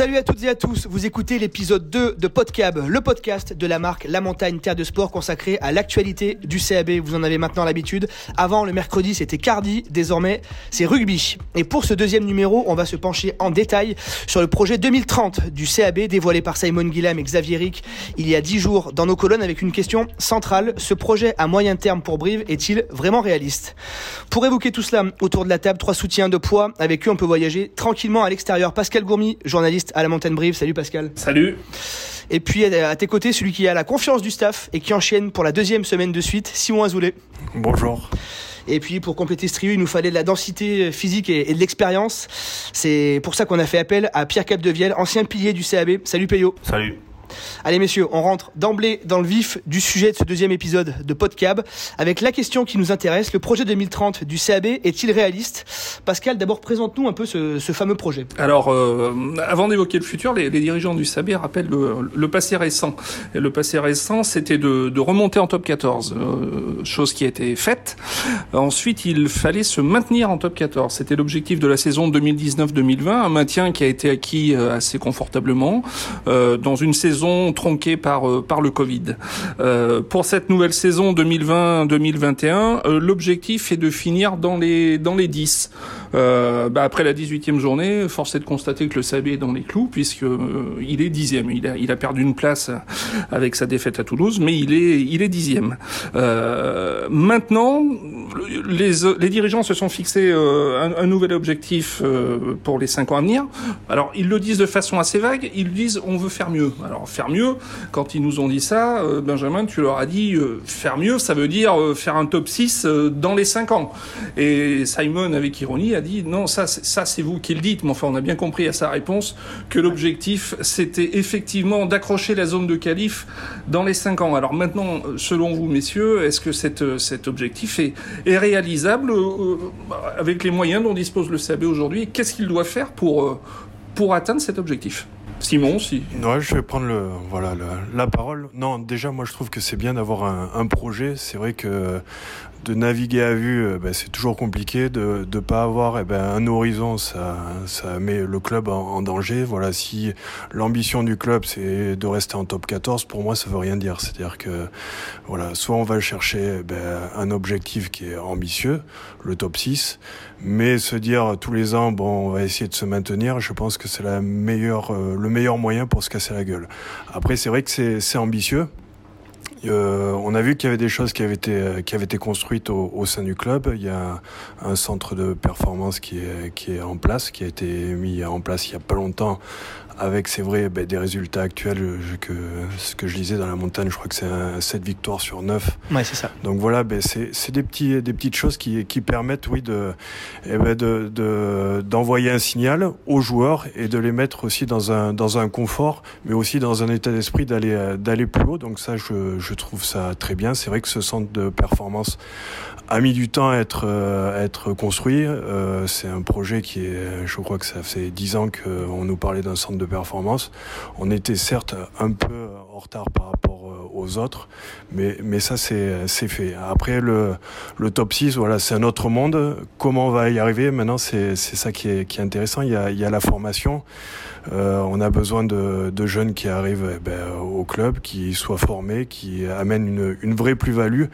Salut à toutes et à tous, vous écoutez l'épisode 2 de Podcab, le podcast de la marque La Montagne Terre de Sport consacré à l'actualité du CAB. Vous en avez maintenant l'habitude. Avant, le mercredi, c'était Cardi, désormais, c'est rugby. Et pour ce deuxième numéro, on va se pencher en détail sur le projet 2030 du CAB dévoilé par Simon Guillam et Xavier Ric il y a 10 jours dans nos colonnes avec une question centrale. Ce projet à moyen terme pour Brive est-il vraiment réaliste? Pour évoquer tout cela, autour de la table, trois soutiens de poids. Avec eux, on peut voyager tranquillement à l'extérieur. Pascal Gourmy, journaliste à la Montagne Brive. Salut Pascal. Salut. Et puis à tes côtés, celui qui a la confiance du staff et qui enchaîne pour la deuxième semaine de suite, Simon Azoulay. Bonjour. Et puis pour compléter ce trio, il nous fallait de la densité physique et, de l'expérience. C'est pour ça qu'on a fait appel à Pierre Capdevielle, ancien pilier du CAB. Salut Peyo. Salut. Allez messieurs, on rentre d'emblée dans le vif du sujet de ce deuxième épisode de Podcab avec la question qui nous intéresse, le projet 2030 du CAB est-il réaliste? Pascal, d'abord présente-nous un peu ce, fameux projet. Alors, euh, avant d'évoquer le futur, les, dirigeants du CAB rappellent le, passé récent. Le passé récent, c'était de, remonter en top 14, euh, chose qui a été faite. Ensuite, il fallait se maintenir en top 14. C'était l'objectif de la saison 2019-2020, un maintien qui a été acquis euh, assez confortablement dans une saison tronquée par euh, par le Covid. Euh, pour cette nouvelle saison 2020-2021, euh, l'objectif est de finir dans les dans les 10. Bah, après la 18e journée, force est de constater que le Sabé est dans les clous puisque il est dixième. Il a il a perdu une place avec sa défaite à Toulouse, mais il est il est dixième. maintenant, les les dirigeants se sont fixés un, un, nouvel objectif pour les cinq ans à venir. Alors ils le disent de façon assez vague. Ils disent on veut faire mieux. Alors faire mieux. Quand ils nous ont dit ça, euh, Benjamin, tu leur as dit euh, faire mieux, ça veut dire euh, faire un top 6 dans les 5 ans. Et Simon, avec ironie, dit non, ça, ça c'est vous qui le dites, mais enfin, on a bien compris à sa réponse que l'objectif, c'était effectivement d'accrocher la zone de qualif dans les 5 ans. Alors maintenant, selon vous, messieurs, est-ce que cette, cet objectif est, est réalisable avec les moyens dont dispose le CAB aujourd'hui Qu'est-ce qu'il doit faire pour, pour atteindre cet objectif? Simon, si. Ouais, je vais prendre le, voilà, la parole. Non, déjà, moi, je trouve que c'est bien d'avoir un, projet. C'est vrai que de naviguer à vue, ben, c'est toujours compliqué. De ne pas avoir eh ben, un horizon, ça, ça met le club en, danger. Voilà, si l'ambition du club, c'est de rester en top 14, pour moi, ça veut rien dire. C'est-à-dire que, voilà, soit on va chercher eh ben, un objectif qui est ambitieux, le top 6, mais se dire tous les ans, bon, on va essayer de se maintenir, je pense que c'est euh, le meilleur moyen pour se casser la gueule. Après, c'est vrai que c'est ambitieux. Euh, on a vu qu'il y avait des choses qui avaient été, euh, construites au, sein du club. Il y a un centre de performance qui est, qui est en place, qui a été mis en place il y a pas longtemps avec, c'est vrai, ben, des résultats actuels, que, ce que je disais dans la montagne, je crois que c'est 7 victoires sur 9. Ouais, c'est ça. Donc voilà, ben, c'est des, petits, des petites choses qui, qui permettent, oui, de, eh ben, de, d'envoyer un signal aux joueurs et de les mettre aussi dans un, dans un confort, mais aussi dans un état d'esprit d'aller, d'aller plus haut. Donc ça, je, je trouve ça très bien. C'est vrai que ce centre de performance a mis du temps à être, à être construit. Euh, c'est un projet qui est, je crois que ça fait 10 ans qu'on nous parlait d'un centre de performance. On était certes un peu en retard par rapport autres, mais, ça c'est fait. Après le, top 6, voilà, c'est un autre monde. Comment on va y arriver? Maintenant, c'est ça qui est, intéressant. Il y a, la formation. Euh, on a besoin de, jeunes qui arrivent eh ben, au club, qui soient formés, qui amènent une, vraie plus-value.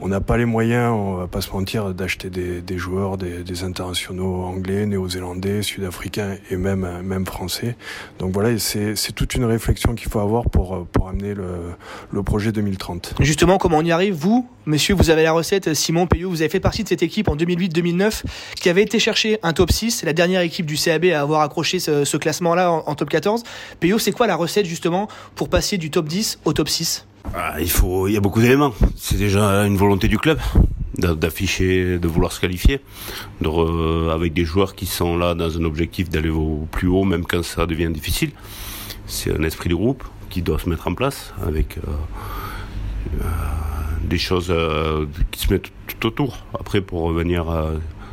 On n'a pas les moyens, on va pas se mentir, d'acheter des, joueurs, des, internationaux anglais, néo-zélandais, sud-africains et même, même français. Donc voilà, c'est toute une réflexion qu'il faut avoir pour, pour amener le, le projet 2030. Justement, comment on y arrive Vous, messieurs, vous avez la recette. Simon Payot, vous avez fait partie de cette équipe en 2008-2009 qui avait été chercher un top 6, la dernière équipe du CAB à avoir accroché ce, ce classement-là en, top 14. Payot, c'est quoi la recette justement pour passer du top 10 au top 6 ah, il faut, il y a beaucoup d'éléments. C'est déjà une volonté du club d'afficher, de vouloir se qualifier, de avec des joueurs qui sont là dans un objectif d'aller au plus haut, même quand ça devient difficile. C'est un esprit de groupe qui doit se mettre en place avec euh, euh, des choses euh, qui se mettent tout autour. Après, pour revenir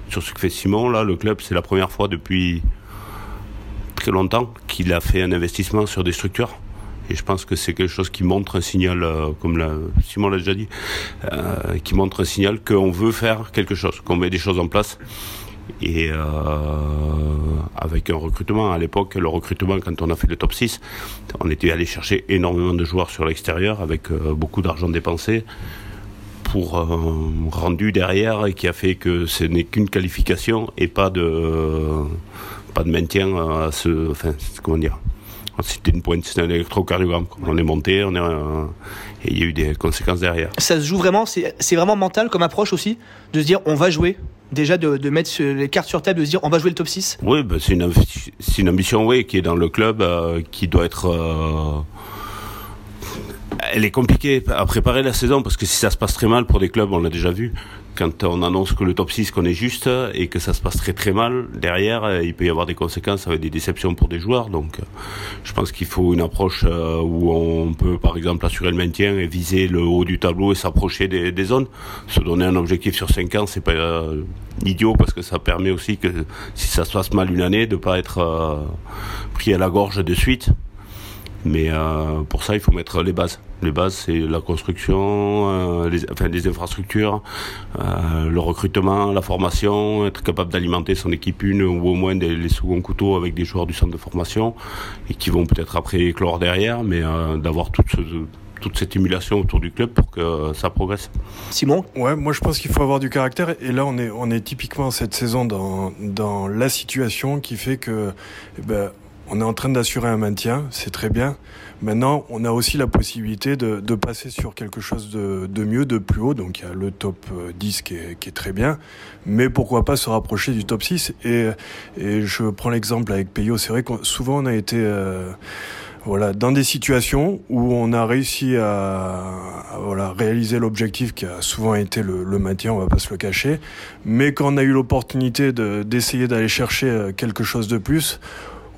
sur ce que fait Simon, là, le club, c'est la première fois depuis très longtemps qu'il a fait un investissement sur des structures. Et je pense que c'est quelque chose qui montre un signal, comme Simon l'a déjà dit, qui montre un signal qu'on veut faire quelque chose, qu'on met des choses en place et euh, avec un recrutement. À l'époque, le recrutement, quand on a fait le top 6, on était allé chercher énormément de joueurs sur l'extérieur avec euh, beaucoup d'argent dépensé pour un rendu derrière et qui a fait que ce n'est qu'une qualification et pas de pas de maintien à ce enfin comment dire c'était une pointe c'était un électrocardiogramme on est monté on est et il y a eu des conséquences derrière. Ça se joue vraiment c'est vraiment mental comme approche aussi de se dire on va jouer. Déjà de, de, mettre les cartes sur table, de se dire on va jouer le top 6 Oui, bah c'est une, une, ambition oui, qui est dans le club, euh, qui doit être... Euh, elle est compliquée à préparer la saison parce que si ça se passe très mal pour des clubs, on l'a déjà vu, quand on annonce que le top 6 qu'on est juste et que ça se passe très très mal derrière, euh, il peut y avoir des conséquences avec des déceptions pour des joueurs. Donc je pense qu'il faut une approche où on peut par exemple assurer le maintien et viser le haut du tableau et s'approcher des, zones. Se donner un objectif sur 5 ans, c'est pas idiot parce que ça permet aussi que si ça se passe mal une année de pas être euh, pris à la gorge de suite. Mais euh, pour ça, il faut mettre les bases. Les bases, c'est la construction, euh, les, enfin, des infrastructures, euh, le recrutement, la formation, être capable d'alimenter son équipe une ou au moins des, les seconds couteaux avec des joueurs du centre de formation et qui vont peut-être après éclore derrière, mais euh, d'avoir tout ce toute cette émulation autour du club pour que ça progresse. Simon? Ouais, moi je pense qu'il faut avoir du caractère et là on est, on est typiquement cette saison dans, dans la situation qui fait que eh ben, on est en train d'assurer un maintien, c'est très bien. Maintenant, on a aussi la possibilité de, passer sur quelque chose de, mieux, de plus haut. Donc il y a le top 10 qui est, qui est, très bien, mais pourquoi pas se rapprocher du top 6 et, et je prends l'exemple avec Peyo, c'est vrai que souvent on a été... Euh, voilà, dans des situations où on a réussi à, voilà, réaliser l'objectif qui a souvent été le, le, maintien, on va pas se le cacher, mais quand on a eu l'opportunité d'essayer d'aller chercher quelque chose de plus,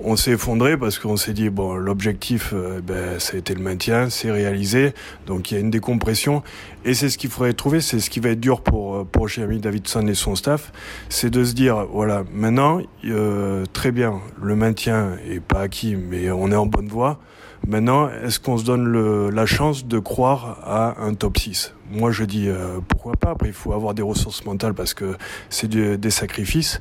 on s'est effondré parce qu'on s'est dit bon l'objectif euh, ben, ça a été le maintien c'est réalisé donc il y a une décompression. Et c'est ce qu'il faudrait trouver c'est ce qui va être dur pour pour Jeremy Davidson et son staff c'est de se dire voilà maintenant euh, très bien le maintien est pas acquis mais on est en bonne voie. Maintenant, est-ce qu'on se donne la chance de croire à un top 6 Moi, je dis euh, pourquoi pas. Après, il faut avoir des ressources mentales parce que c'est des sacrifices.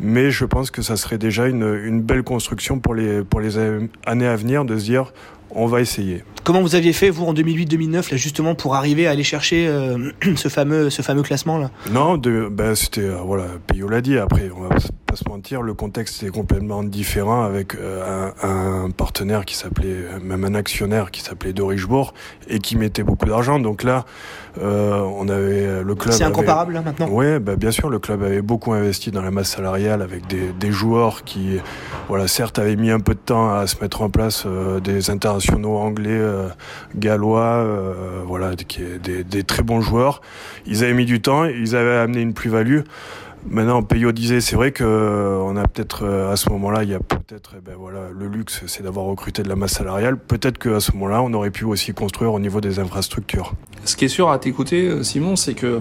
Mais je pense que ça serait déjà une, une belle construction pour les, pour les années à venir de se dire on va essayer. Comment vous aviez fait, vous, en 2008-2009, là, justement, pour arriver à aller chercher euh, ce, fameux, ce fameux classement-là Non, de, ben, c'était, euh, voilà, Payot l'a dit, après, on va pas se mentir, le contexte est complètement différent avec euh, un, un, partenaire qui s'appelait, même un actionnaire qui s'appelait de Richebourg et qui mettait beaucoup d'argent. Donc là, euh, on avait le club. C'est incomparable, là, maintenant? Oui, ben, bien sûr, le club avait beaucoup investi dans la masse salariale avec des, des joueurs qui, voilà, certes, avaient mis un peu de temps à se mettre en place, euh, des internationaux anglais, euh, gallois, euh, voilà, est des, des, très bons joueurs. Ils avaient mis du temps, ils avaient amené une plus-value. Maintenant, Payot disait, c'est vrai que on a peut-être à ce moment-là, il y a peut-être, eh ben voilà, le luxe, c'est d'avoir recruté de la masse salariale. Peut-être qu'à ce moment-là, on aurait pu aussi construire au niveau des infrastructures. Ce qui est sûr à t'écouter, Simon, c'est que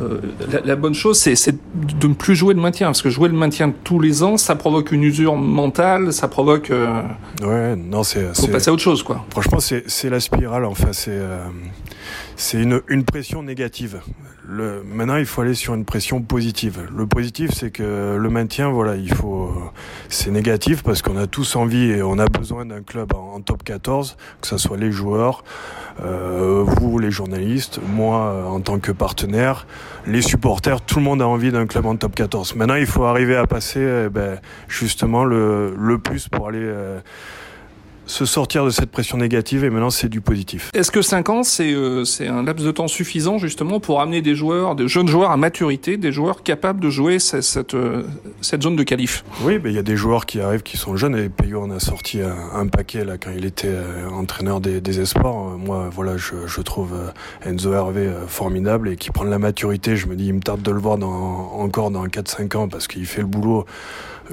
euh, la, la, bonne chose, c'est de ne plus jouer le maintien, parce que jouer le maintien tous les ans, ça provoque une usure mentale, ça provoque. Euh... Ouais, non, c'est. Faut passer à autre chose, quoi. Franchement, c'est la spirale. Enfin, c'est. Euh c'est une, une, pression négative. Maintenant, il faut aller sur une pression positive. Le positif, c'est que le maintien, voilà, il faut, c'est négatif parce qu'on a tous envie et on a besoin d'un club en, top 14, que ce soit les joueurs, euh, vous, les journalistes, moi, en tant que partenaire, les supporters, tout le monde a envie d'un club en top 14. Maintenant, il faut arriver à passer, eh ben, justement, le, le plus pour aller, euh, se sortir de cette pression négative et maintenant c'est du positif. Est-ce que 5 ans c'est euh, un laps de temps suffisant justement pour amener des joueurs, des jeunes joueurs à maturité, des joueurs capables de jouer cette, cette, cette zone de qualif? Oui, il y a des joueurs qui arrivent qui sont jeunes et Payot en a sorti un, un, paquet là quand il était euh, entraîneur des, des espoirs. Moi voilà, je, je trouve euh, Enzo Hervé formidable et qui prend de la maturité. Je me dis il me tarde de le voir dans, encore dans 4-5 ans parce qu'il fait le boulot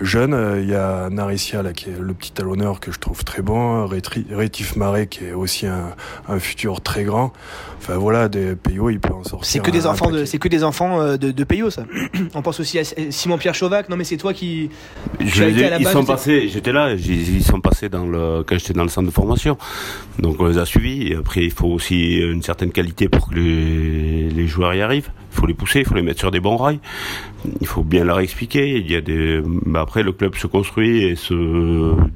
jeune. Il y a Naricia là qui est le petit talonneur que je trouve très bon, Rétif Marais qui est aussi un, un, futur très grand. Enfin voilà, des Payot, il peut en sortir. C'est que des enfants de, c'est que des enfants de, de Payot ça. On pense aussi à Simon Pierre Chauvac. Non mais c'est toi qui. Je les ai, ils sont passés. J'étais là. Ils sont passés dans le quand j'étais dans le centre de formation. Donc on les a suivis. Et après il faut aussi une certaine qualité pour que les, les joueurs y arrivent. Il faut les pousser, il faut les mettre sur des bons rails. Il faut bien leur expliquer. Il y a des. Bah, après, le club se construit et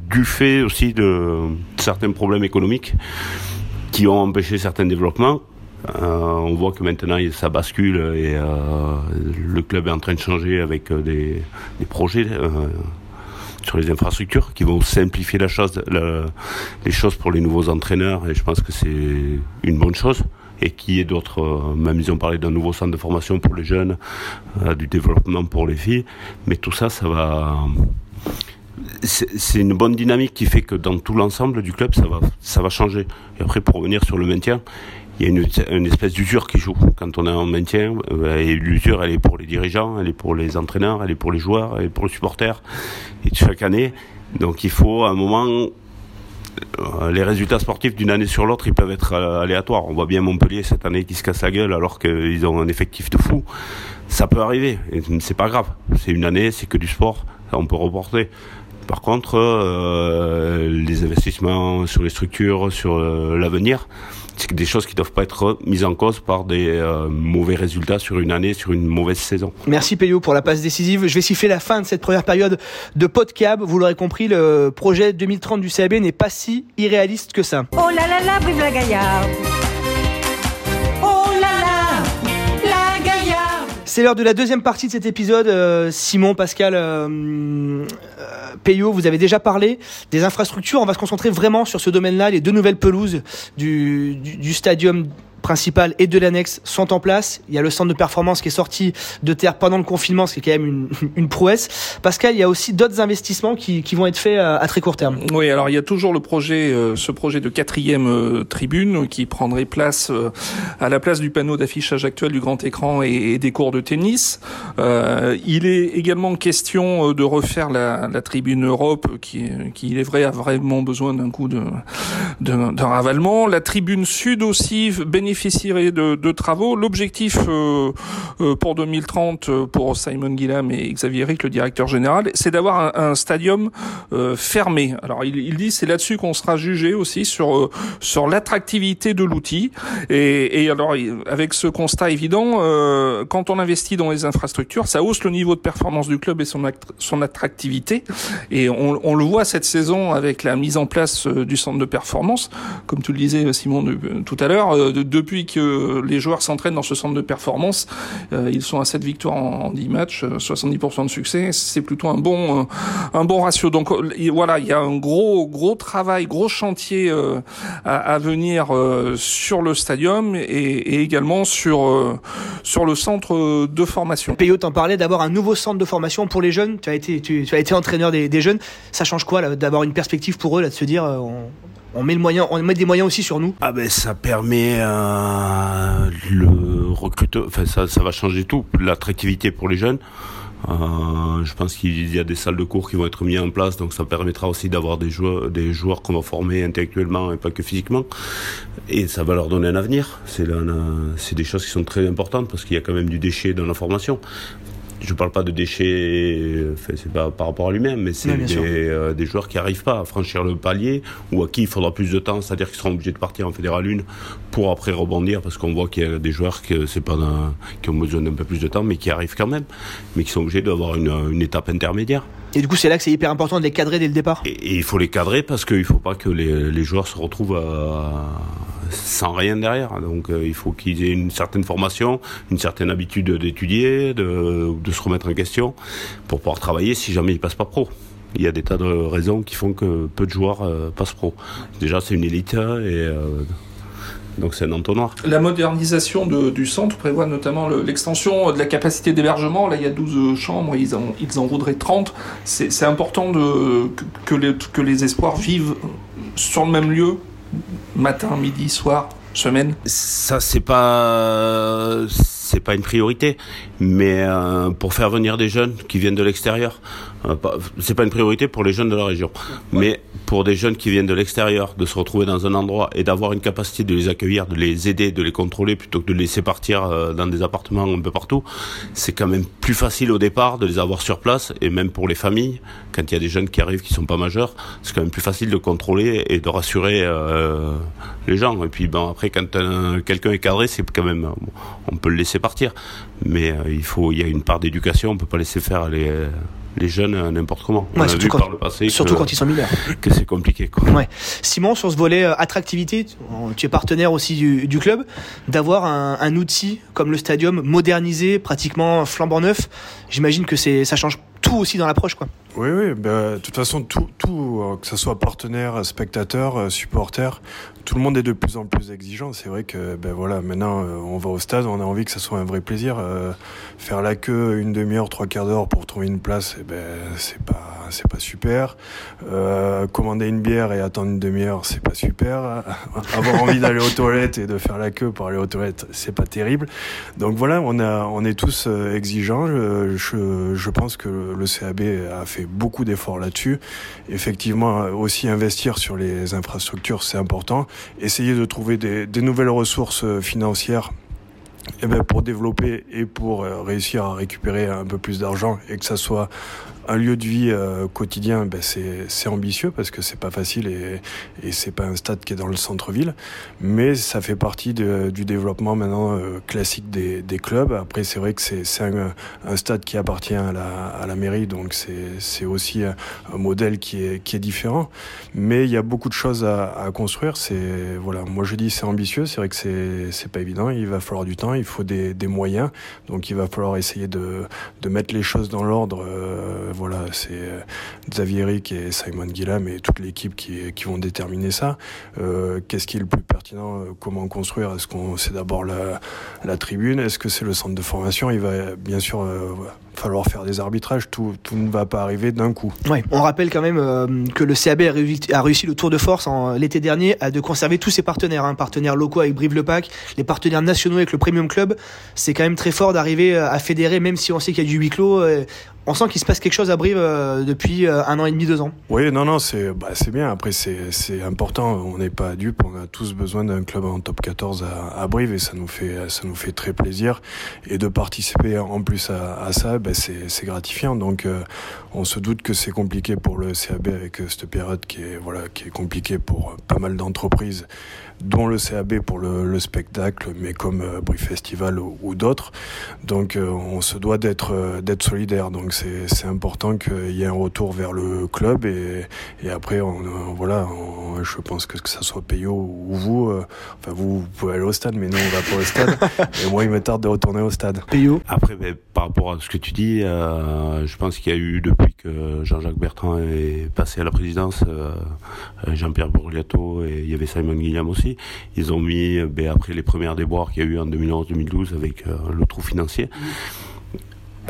du fait aussi de certains problèmes économiques qui ont empêché certains développements. Euh, on voit que maintenant ça bascule et euh, le club est en train de changer avec euh, des, des projets sur les infrastructures qui vont simplifier la chose, les choses pour les nouveaux entraîneurs et je pense que c'est une bonne chose et qui est d'autres, même ils ont parlé d'un nouveau centre de formation pour les jeunes, du développement pour les filles, mais tout ça, ça va, c'est une bonne dynamique qui fait que dans tout l'ensemble du club, ça va, ça va changer. Et après, pour revenir sur le maintien, il y a une, une espèce d'usure qui joue. Quand on est en maintien, euh, et l'usure, elle est pour les dirigeants, elle est pour les entraîneurs, elle est pour les joueurs, elle est pour les supporters. Et chaque année, donc il faut à un moment euh, les résultats sportifs d'une année sur l'autre, ils peuvent être euh, aléatoires. On voit bien Montpellier cette année qui se casse la gueule alors qu'ils ont un effectif de fou. Ça peut arriver, c'est pas grave. C'est une année, c'est que du sport, on peut reporter. Par contre, euh, les investissements sur les structures, sur euh, l'avenir, c'est des choses qui ne doivent pas être mises en cause par des euh, mauvais résultats sur une année, sur une mauvaise saison. Merci Payot pour la passe décisive. Je vais siffler la fin de cette première période de podcast. Vous l'aurez compris, le projet 2030 du CAB n'est pas si irréaliste que ça. Oh là là là, vive la Gaillarde C'est l'heure de la deuxième partie de cet épisode. Euh, Simon, Pascal, euh, euh, Payot, vous avez déjà parlé des infrastructures. On va se concentrer vraiment sur ce domaine-là, les deux nouvelles pelouses du, du, du stadium principale et de l'annexe sont en place. Il y a le centre de performance qui est sorti de terre pendant le confinement, ce qui est quand même une, une prouesse. Pascal, il y a aussi d'autres investissements qui, qui, vont être faits à, à, très court terme. Oui, alors il y a toujours le projet, euh, ce projet de quatrième euh, tribune qui prendrait place euh, à la place du panneau d'affichage actuel du grand écran et, des cours de tennis. Euh, il est également question de refaire la, la tribune Europe, qui, qui, il est vrai, a vraiment besoin d'un coup de d'un ravalement. La tribune Sud aussi bénéficie de, travaux. L'objectif euh, euh, pour 2030 euh, pour Simon Guillam et Xavier Rick, le directeur général, c'est d'avoir un, un, stadium fermé. Alors il, il dit c'est là-dessus qu'on sera jugé aussi sur sur l'attractivité de l'outil. Et, alors avec ce constat évident, quand on investit dans les infrastructures, ça hausse le niveau de performance du club et son son attractivité. Et on, le voit cette saison avec la mise en place du centre de performance, comme tu le disais Simon tout à l'heure, de depuis que les joueurs s'entraînent dans ce centre de performance, euh, ils sont à 7 victoires en, en 10 matchs, 70% de succès. C'est plutôt un bon, euh, un bon ratio. Donc euh, voilà, il y a un gros, gros travail, gros chantier euh, à, venir euh, sur le stadium et, également sur, euh, sur le centre de formation. Payot t'en parlait d'avoir un nouveau centre de formation pour les jeunes. Tu as été, tu, as été entraîneur des, des, jeunes. Ça change quoi d'avoir une perspective pour eux là de se dire on, on met des moyens aussi sur nous. Ah ben ça permet le ça va changer tout, l'attractivité pour les jeunes. Euh, je pense qu'il y a des salles de cours qui vont être mises en place, donc ça permettra aussi d'avoir des joueurs, des joueurs qu'on va former intellectuellement et pas que physiquement, et ça va leur donner un avenir. C'est des choses qui sont très importantes parce qu'il y a quand même du déchet dans la formation je parle pas de déchets, enfin, c'est pas par rapport à lui-même, mais c'est des, euh, des, joueurs qui arrivent pas à franchir le palier ou à qui il faudra plus de temps, c'est-à-dire qu'ils seront obligés de partir en fédéral 1 pour après rebondir parce qu'on voit qu'il y a des joueurs qui, c'est pas qui ont besoin d'un peu plus de temps, mais qui arrivent quand même, mais qui sont obligés d'avoir une, une étape intermédiaire. Et du coup, c'est là que c'est hyper important de les cadrer dès le départ. Et, il faut les cadrer parce qu'il faut pas que les, joueurs se retrouvent sans rien derrière. Donc euh, il faut qu'ils aient une certaine formation, une certaine habitude d'étudier, de, se remettre en question pour pouvoir travailler si jamais ils passent pas pro. Il y a des tas de raisons qui font que peu de joueurs euh, passent pro. Déjà, c'est une élite et euh, donc c'est un entonnoir. La modernisation de, du centre prévoit notamment l'extension de la capacité d'hébergement. Là, il y a 12 chambres, ils en, ils en voudraient 30. C'est important de, que, les, que les espoirs vivent sur le même lieu matin, midi, soir, semaine Ça, c'est pas c'est pas une priorité, mais euh, pour faire venir des jeunes qui viennent de l'extérieur, euh, c'est pas une priorité pour les jeunes de la région, mais pour des jeunes qui viennent de l'extérieur, de se retrouver dans un endroit et d'avoir une capacité de les accueillir, de les aider, de les contrôler plutôt que de les laisser partir euh, dans des appartements un peu partout, c'est quand même plus facile au départ de les avoir sur place et même pour les familles, quand il y a des jeunes qui arrivent qui sont pas majeurs, c'est quand même plus facile de contrôler et de rassurer euh, les gens. Et puis bon après quand quelqu'un est cadré, c'est quand même on peut le laisser laisser partir. Mais il faut, il y a une part d'éducation. On peut pas laisser faire les les jeunes n'importe comment. Ouais, surtout, quand, par le passé surtout quand ils sont mineurs. Que c'est compliqué. Quoi. Ouais. Simon, sur ce volet attractivité, tu es partenaire aussi du, du club, d'avoir un, un, outil comme le stadium modernisé, pratiquement flambant neuf, j'imagine que ça change tout aussi dans l'approche quoi. Oui, oui, ben, de toute façon, tout, tout euh, que ce soit partenaire, spectateur, euh, supporter, tout le monde est de plus en plus exigeant. C'est vrai que ben voilà, maintenant euh, on va au stade, on a envie que ça soit un vrai plaisir. faire la queue une demi-heure, trois quarts d'heure pour trouver une place, eh ben c'est pas c'est pas super. commander une bière et attendre une demi-heure, c'est pas super. Avoir envie d'aller aux toilettes et de faire la queue pour aller aux toilettes, c'est pas terrible. Donc voilà, on a on est tous exigeants. Je, je, je pense que le CAB a fait beaucoup d'efforts là-dessus. Effectivement, aussi investir sur les infrastructures, c'est important. Essayer de trouver des, nouvelles ressources financières eh ben pour développer et pour euh, réussir à récupérer un peu plus d'argent et que ça soit un lieu de vie euh, quotidien, ben c'est ambitieux parce que c'est pas facile et, et c'est pas un stade qui est dans le centre-ville, mais ça fait partie de, du développement maintenant euh, classique des, des, clubs. Après, c'est vrai que c'est un, un, stade qui appartient à la, à la mairie, donc c'est aussi un, un, modèle qui est, qui est différent, mais il y a beaucoup de choses à, à construire. C'est voilà, moi je dis c'est ambitieux, c'est vrai que c'est pas évident, il va falloir du temps, il faut des, des, moyens, donc il va falloir essayer de, de mettre les choses dans l'ordre. Euh, voilà, c'est euh, Xavier Eric et Simon Guillam et toute l'équipe qui, qui vont déterminer ça. Euh, Qu'est-ce qui est le plus pertinent euh, Comment construire? Est-ce qu'on c'est d'abord la, tribune? Est-ce que c'est le centre de formation? Il va bien sûr falloir faire des arbitrages. Tout, tout ne va pas arriver d'un coup. Ouais, on rappelle quand même euh, que le CAB a réussi, a réussi, le tour de force en l'été dernier à de conserver tous ses partenaires, hein, partenaires locaux avec Brive-le-Pac, les partenaires nationaux avec le Premium Club. C'est quand même très fort d'arriver à fédérer, même si on sait qu'il y a du huis clos on sent qu'il se passe quelque chose à Brive euh, depuis euh, un an et demi, deux ans. Oui, non, non, c'est bah, bien. Après, c'est important. On n'est pas dupe. On a tous besoin d'un club en top 14 à, à, Brive et ça nous fait ça nous fait très plaisir. Et de participer en plus à, à ça, bah, c'est gratifiant. Donc, euh, on se doute que c'est compliqué pour le CAB avec cette période qui est voilà qui est compliquée pour pas mal d'entreprises dont le CAB pour le, le spectacle, mais comme euh, Brief Festival ou, ou d'autres. Donc euh, on se doit d'être euh, d'être solidaire. Donc c'est important qu'il y ait un retour vers le club et, et après on, voilà, je pense que que ça soit Payot ou vous, enfin vous, vous pouvez aller au stade, mais nous on va pas au stade. et moi il me tarde de retourner au stade. Payot. Après ben, par rapport à ce que tu dis, je pense qu'il y a eu depuis que Jean-Jacques Bertrand est passé à la présidence, Jean-Pierre Borgliato et il y avait Simon Guillaume aussi ils ont mis, ben, après les premières déboires qu'il y a eu en 2011-2012 avec euh, le trou financier,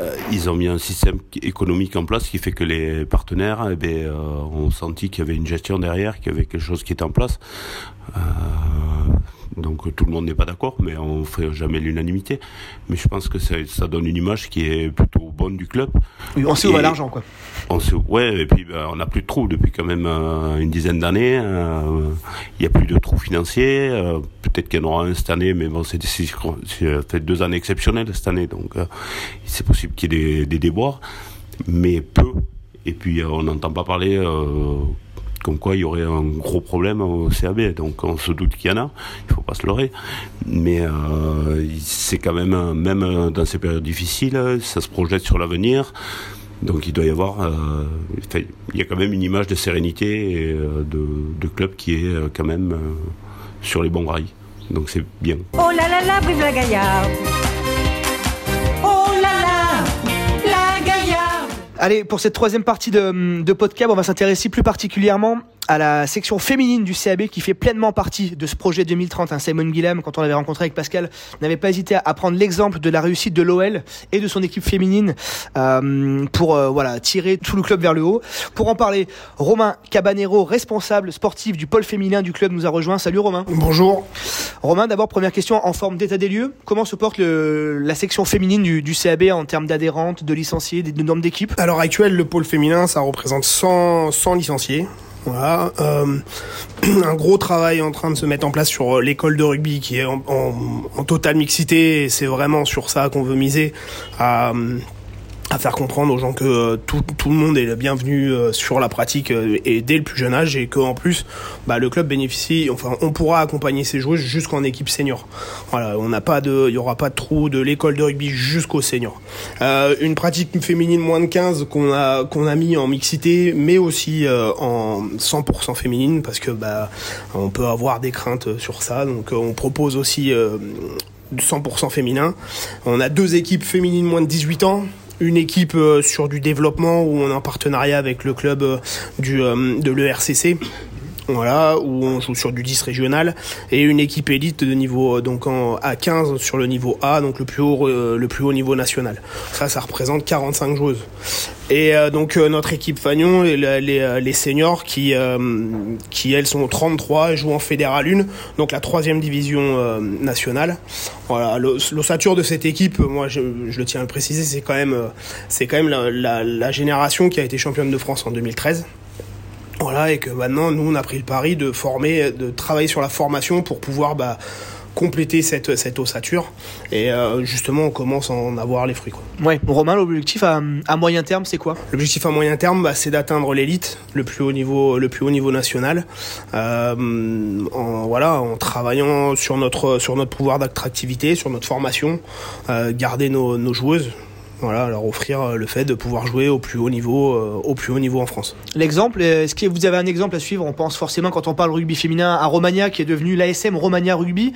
euh, ils ont mis un système économique en place qui fait que les partenaires eh ben, euh, ont senti qu'il y avait une gestion derrière, qu'il y avait quelque chose qui était en place. Donc tout le monde n'est pas d'accord, mais on ne fait jamais l'unanimité. Mais je pense que ça, ça, donne une image qui est plutôt bonne du club. on sait où va l'argent, quoi. On sait, ouais, et puis ben, on n'a plus de trous depuis quand même euh, une dizaine d'années. Euh, il n'y a plus de trous financiers. Euh, peut-être qu'il y en aura un cette année, mais bon, c'est fait deux années exceptionnelles cette année, donc c'est possible qu'il y ait des, des déboires, mais peu. Et puis on n'entend pas parler comme quoi il y aurait un gros problème au CAB. Donc on se doute qu'il y en a, il faut pas se leurrer. Mais euh, c'est quand même, même dans ces périodes difficiles, ça se projette sur l'avenir. Donc il doit y avoir, euh, il y a quand même une image de sérénité et euh, de, club qui est euh, quand même euh, sur les bons rails. Donc c'est bien. Oh là là là, vive la Gaillarde Allez, pour cette troisième partie de, de podcast, on va s'intéresser plus particulièrement à la section féminine du CAB qui fait pleinement partie de ce projet 2030. Hein. Simon Guillem, quand on l'avait rencontré avec Pascal, n'avait pas hésité à prendre l'exemple de la réussite de l'OL et de son équipe féminine euh, pour euh, voilà tirer tout le club vers le haut. Pour en parler, Romain Cabanero, responsable sportif du pôle féminin du club, nous a rejoint. Salut Romain. Bonjour. Romain, d'abord première question en forme d'état des lieux. Comment se porte le, la section féminine du, du CAB en termes d'adhérentes, de licenciés, de, de normes d'équipe À l'heure actuelle, le pôle féminin, ça représente 100, 100 licenciés. Voilà, euh, un gros travail en train de se mettre en place sur euh, l'école de rugby qui est en, totale mixité c'est vraiment sur ça qu'on veut miser à, à faire comprendre aux gens que euh, tout, tout le monde est le bienvenu euh, sur la pratique euh, et dès le plus jeune âge et qu'en plus bah, le club bénéficie enfin on pourra accompagner ces joueuses jusqu'en équipe senior. Voilà on n'a pas de il y aura pas de trou de l'école de rugby jusqu'au senior. Euh, une pratique féminine moins de 15 qu'on a qu'on a mis en mixité mais aussi euh, en 100% féminine parce que bah on peut avoir des craintes sur ça. Donc on propose aussi euh, 100% féminin. On a deux équipes féminines moins de 18 ans, une équipe euh, sur du développement où on est en partenariat avec le club euh, du, euh, de l'ERCC. Où on joue sur du 10 régional et une équipe élite de niveau euh, donc en A15 sur le niveau A, donc le plus haut euh, le plus haut niveau national. Ça, ça représente 45 joueuses. Et euh, donc notre équipe Fagnon, les, les, seniors qui qui elles sont 33 et jouent en fédéral 1, donc la troisième division nationale. Voilà, l'os- l'ossature de cette équipe, moi je, le tiens à le préciser, c'est quand même quand même la génération qui a été championne de France en 2013. Voilà, et que maintenant, nous, on a pris le pari de former, de travailler sur la formation pour pouvoir bah, compléter cette, cette ossature. Et euh, justement, on commence à en avoir les fruits. Quoi. Ouais, Romain, l'objectif à, à moyen terme, c'est quoi? L'objectif à moyen terme, bah, c'est d'atteindre l'élite, le plus haut niveau, le plus haut niveau national. Euh, en, voilà, en travaillant sur notre sur notre pouvoir d'attractivité, sur notre formation, euh, garder nos, nos joueuses. Voilà, leur offrir euh, le fait de pouvoir jouer au plus haut niveau, euh, au plus haut niveau en France. L'exemple, euh, est-ce que vous avez un exemple à suivre? On pense forcément, quand on parle rugby féminin, à Romagna, qui est devenu l'ASM Romagna Rugby.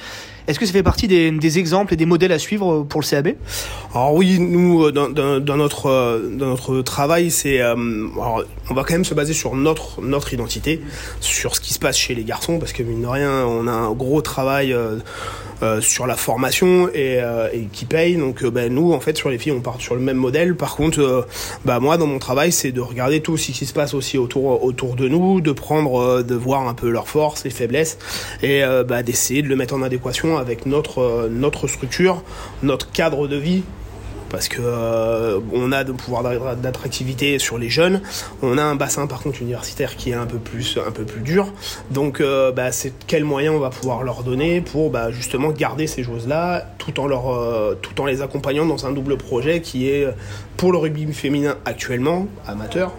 Est-ce que ça fait partie des, des exemples et des modèles à suivre pour le CAB Alors oui, nous dans, dans, dans notre dans notre travail, c'est euh, on va quand même se baser sur notre notre identité, sur ce qui se passe chez les garçons, parce que mine de rien, on a un gros travail euh, euh, sur la formation et, euh, qui paye. Donc euh, ben, nous, en fait, sur les filles, on part sur le même modèle. Par contre, bah moi, dans mon travail, c'est de regarder tout ce qui se passe aussi autour autour de nous, de prendre, de voir un peu leurs forces et faiblesses, et bah, d'essayer de le mettre en adéquation avec notre notre structure, notre cadre de vie parce que euh, on a de pouvoir d'a- d'attractivité sur les jeunes, on a un bassin par contre universitaire qui est un peu plus un peu plus dur. Donc euh, bah, c'est quels moyens on va pouvoir leur donner pour bah, justement garder ces choses là tout en leur euh, tout en les accompagnant dans un double projet qui est pour le rugby féminin actuellement amateur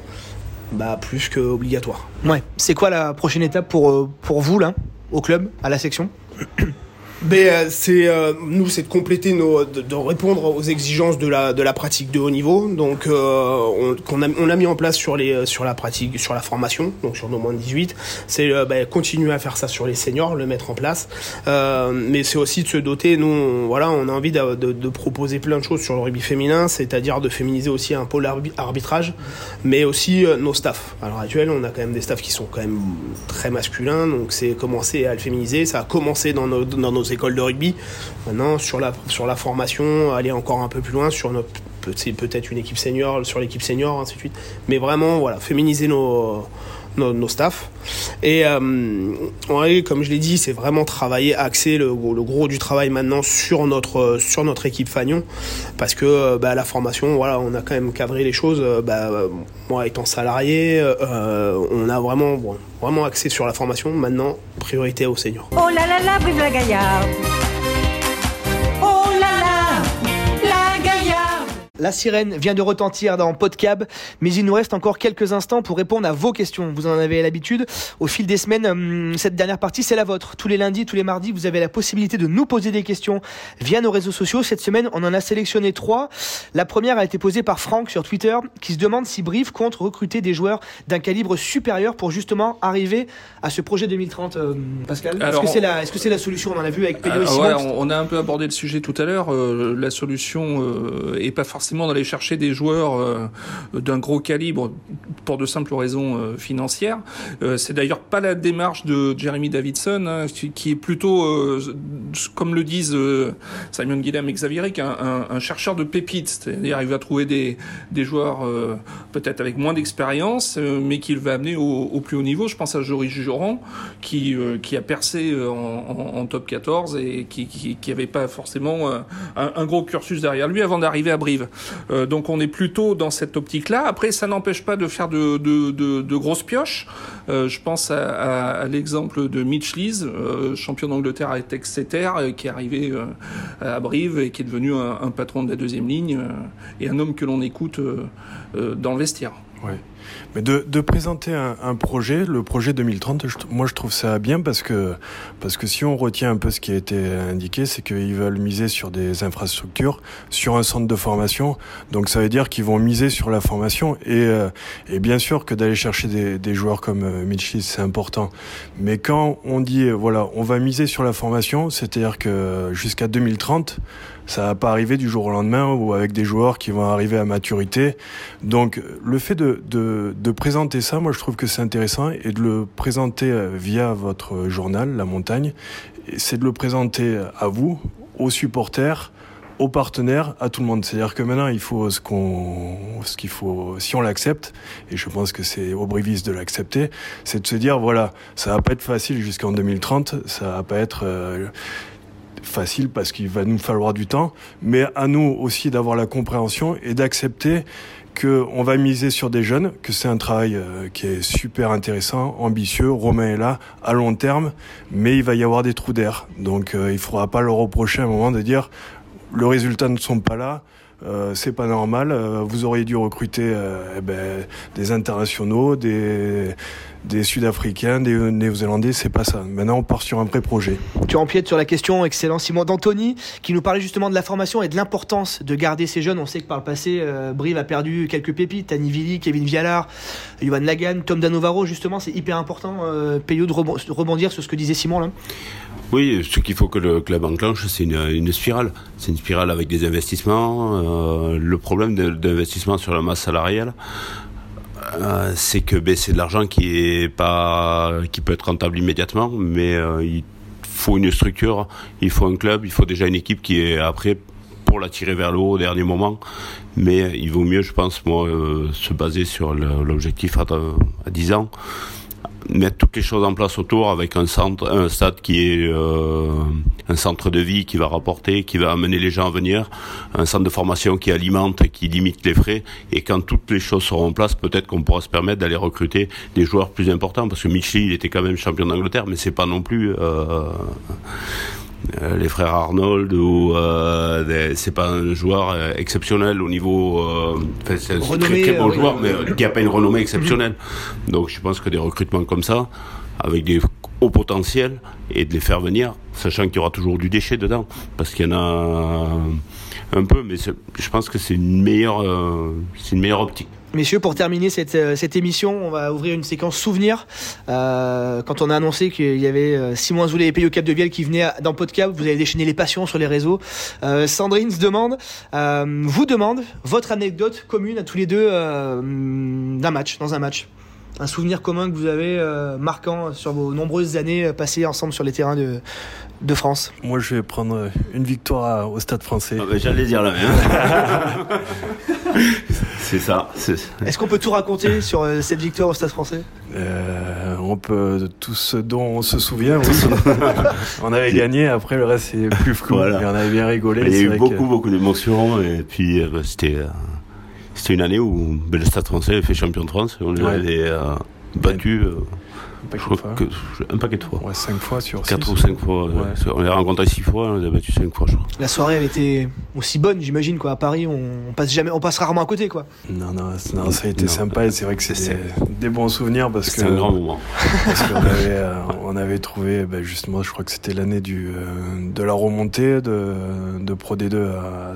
bah plus que obligatoire. Ouais. C'est quoi la prochaine étape pour, euh, pour vous, là, au club, à la section? Euh, c'est euh, nous, c'est de compléter nos, de, répondre aux exigences de la de la pratique de haut niveau. Donc, euh, on, qu'on a, on l'a mis en place sur les sur la pratique, sur la formation, donc sur nos moins de 18. C'est bah, continuer à faire ça sur les seniors, le mettre en place. Mais c'est aussi de se doter. Nous, on, voilà, on a envie de, de, proposer plein de choses sur le rugby féminin, c'est-à-dire de féminiser aussi un pôle arbi- arbitrage, mais aussi nos staffs. À l'heure actuelle, on a quand même des staffs qui sont quand même très masculins, donc c'est commencer à le féminiser. Ça a commencé dans nos, dans nos écoles de rugby. Maintenant, sur la, sur la formation, aller encore un peu plus loin sur notre c'est peut-être une équipe senior, sur l'équipe senior, ainsi de suite. Mais vraiment, voilà, féminiser nos, nos, nos staffs. Et euh, ouais, comme je l'ai dit, c'est vraiment travailler, axer le, gros du travail maintenant sur notre, sur notre équipe Fagnon. Parce que euh, bah, la formation, voilà, on a quand même cadré les choses. euh, Bah, euh, moi, étant salarié, euh, on a vraiment, vraiment axé sur la formation. Maintenant, priorité aux seniors. Oh là là là, vive la gaillarde La sirène vient de retentir dans Podcab, mais il nous reste encore quelques instants pour répondre à vos questions. Vous en avez l'habitude. Au fil des semaines, hum, cette dernière partie, c'est la vôtre. Tous les lundis, tous les mardis, vous avez la possibilité de nous poser des questions via nos réseaux sociaux. Cette semaine, on en a sélectionné trois. La première a été posée par Franck sur Twitter, qui se demande si Brive compte recruter des joueurs d'un calibre supérieur pour justement arriver à ce projet 2030. euh, Pascal, est-ce que c'est la, c'est solution On en a vu avec Pedro Ah, ouais, on, on a un peu abordé le sujet tout à l'heure. euh, la solution euh, est pas forcément d'aller chercher des joueurs euh, d'un gros calibre pour de simples raisons euh, financières. Euh, c'est d'ailleurs pas la démarche de Jeremy Davidson, hein, qui, est plutôt, comme le disent Simon Guilhem et Xavier Rick, un, chercheur de pépites. C'est-à-dire, il va trouver des, des joueurs peut-être avec moins d'expérience, mais qu'il va amener au, plus haut niveau. Je pense à Joris Joran, qui, qui a percé en, top 14 et qui, qui, pas forcément un, un gros cursus derrière lui avant d'arriver à Brive. Euh, donc on est plutôt dans cette optique-là. Après, ça n'empêche pas de faire de, grosses pioches. Euh, je pense à, l'exemple de Mitch Lees, euh, champion d'Angleterre avec Exeter, qui est arrivé à Brive et qui est devenu un, un patron de la deuxième ligne et un homme que l'on écoute dans le vestiaire. Ouais. Mais de, de présenter un, projet, le projet 2030, je, moi je trouve ça bien parce que, parce que si on retient un peu ce qui a été indiqué, c'est qu'ils veulent miser sur des infrastructures, sur un centre de formation. Donc ça veut dire qu'ils vont miser sur la formation. Et, euh, et bien sûr que d'aller chercher des, des, joueurs comme euh, Mitchell, c'est important. Mais quand on dit, voilà, on va miser sur la formation, c'est-à-dire que jusqu'à 2030, ça va pas arriver du jour au lendemain ou avec des joueurs qui vont arriver à maturité. Donc le fait de, de, de présenter ça, moi je trouve que c'est intéressant et de le présenter via votre journal, La Montagne, c'est de le présenter à vous, aux supporters, aux partenaires, à tout le monde. C'est-à-dire que maintenant, il faut ce qu'on, ce qu'il faut, si on l'accepte, et je pense que c'est au Brivis de l'accepter, c'est de se dire, voilà, ça va pas être facile jusqu'en 2030, ça va pas être, euh, facile parce qu'il va nous falloir du temps, mais à nous aussi d'avoir la compréhension et d'accepter qu'on va miser sur des jeunes, que c'est un travail euh, qui est super intéressant, ambitieux. Romain est là à long terme, mais il va y avoir des trous d'air. Donc euh, il ne faudra pas leur reprocher à un moment de dire le résultat ne sont pas là. Euh, c'est pas normal. Vous auriez dû recruter eh ben, des internationaux, des, des Sud-Africains, des Néo-Zélandais. C'est pas ça. Maintenant, on part sur un vrai projet. Tu empiètes sur la question, excellent Simon d'Anthony, qui nous parlait justement de la formation et de l'importance de garder ces jeunes. On sait que par le passé, euh, Brive a perdu quelques pépites. Tani Vili, Kevin Vialard, Johan Lagan, Tom Danovaro. Justement, c'est hyper important, euh, Payot, de rebondir sur ce que disait Simon là. Oui, ce qu'il faut que le club enclenche, c'est une, une, spirale. C'est une spirale avec des investissements. Euh, le problème d'investissement sur la masse salariale, euh, c'est que ben, c'est de l'argent qui est pas, qui peut être rentable immédiatement, mais euh, il faut une structure, il faut un club, il faut déjà une équipe qui est après pour la tirer vers le haut au dernier moment. Mais il vaut mieux, je pense, moi, euh, se baser sur l'objectif à, à 10 ans mettre toutes les choses en place autour avec un centre, un stade qui est euh, un centre de vie qui va rapporter, qui va amener les gens à venir, un centre de formation qui alimente, qui limite les frais. Et quand toutes les choses seront en place, peut-être qu'on pourra se permettre d'aller recruter des joueurs plus importants parce que Michel, il était quand même champion d'Angleterre, mais c'est pas non plus. Euh, les frères Arnold ou euh, c'est pas un joueur euh, exceptionnel au niveau euh, c'est un très, très bon joueur mais qui a pas une renommée exceptionnelle. Mm -hmm. donc je pense que des recrutements comme ça avec des hauts potentiels et de les faire venir sachant qu'il y aura toujours du déchet dedans parce qu'il y en a un peu mais je pense que c'est une meilleure c'est une meilleure optique Messieurs, pour terminer cette, euh, cette, émission, on va ouvrir une séquence souvenir. Euh, quand on a annoncé qu'il y avait euh, Simon Azoulay et Payot Capdevielle qui venaient dans Podcast, vous avez déchaîné les passions sur les réseaux. Euh, Sandrine se demande, euh, vous demande votre anecdote commune à tous les deux euh, d'un match, dans un match. Un souvenir commun que vous avez marquant sur vos nombreuses années passées ensemble sur les terrains de, de France Moi, je vais prendre une victoire au Stade français. Ah ben, J'allais dire la même. c'est ça. Est-ce qu'on peut tout raconter sur euh, cette victoire au Stade français? Euh, On peut tout ce dont on se souvient. Oui. on avait gagné. Après, le reste c'est plus flou. Voilà. Et on avait bien rigolé. Il y a eu beaucoup, que... beaucoup d'émotions. Et puis, euh, c'était c'était une année où ben, le Stade français a fait champion de France. On ouais. avait battu. Un paquet, de fois. Que, un paquet de fois. Ouais, cinq fois sur Quatre ou cinq fois. Ouais. On les a rencontrés six fois, on les a battus cinq fois, je crois. La soirée avait été aussi bonne, j'imagine, quoi. À Paris, on passe jamais, on passe rarement à côté, quoi. Non, non, non ça a été non, sympa et c'est vrai que c'est des, des, bons souvenirs parce que. C'est un grand moment. Parce qu'on avait, euh, on avait trouvé, ben, justement, je crois que c'était l'année du, euh, de la remontée de, de Pro D2 à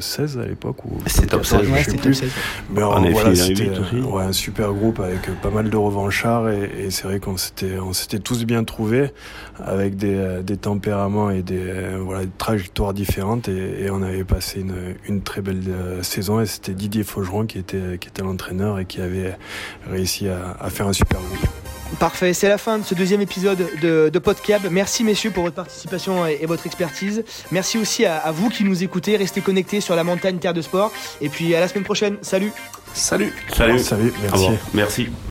16 à l'époque ou c'est top 16 ouais, c'était top 16 mais on voilà, c'était ouais, un super groupe avec pas mal de revanchards et, et c'est vrai qu'on s'était on s'était tous bien trouvés avec des, des tempéraments et des voilà des trajectoires différentes et, et on avait passé une, une très belle euh, saison et c'était Didier Faugeron qui était qui était l'entraîneur et qui avait réussi à, à faire un super groupe Parfait, c'est la fin de ce deuxième épisode de, de Podcab. Merci messieurs pour votre participation et, et votre expertise. Merci aussi à, à, vous qui nous écoutez. Restez connectés sur la montagne Terre de Sport. Et puis à la semaine prochaine. Salut. Salut. Salut. Salut. Merci. Merci.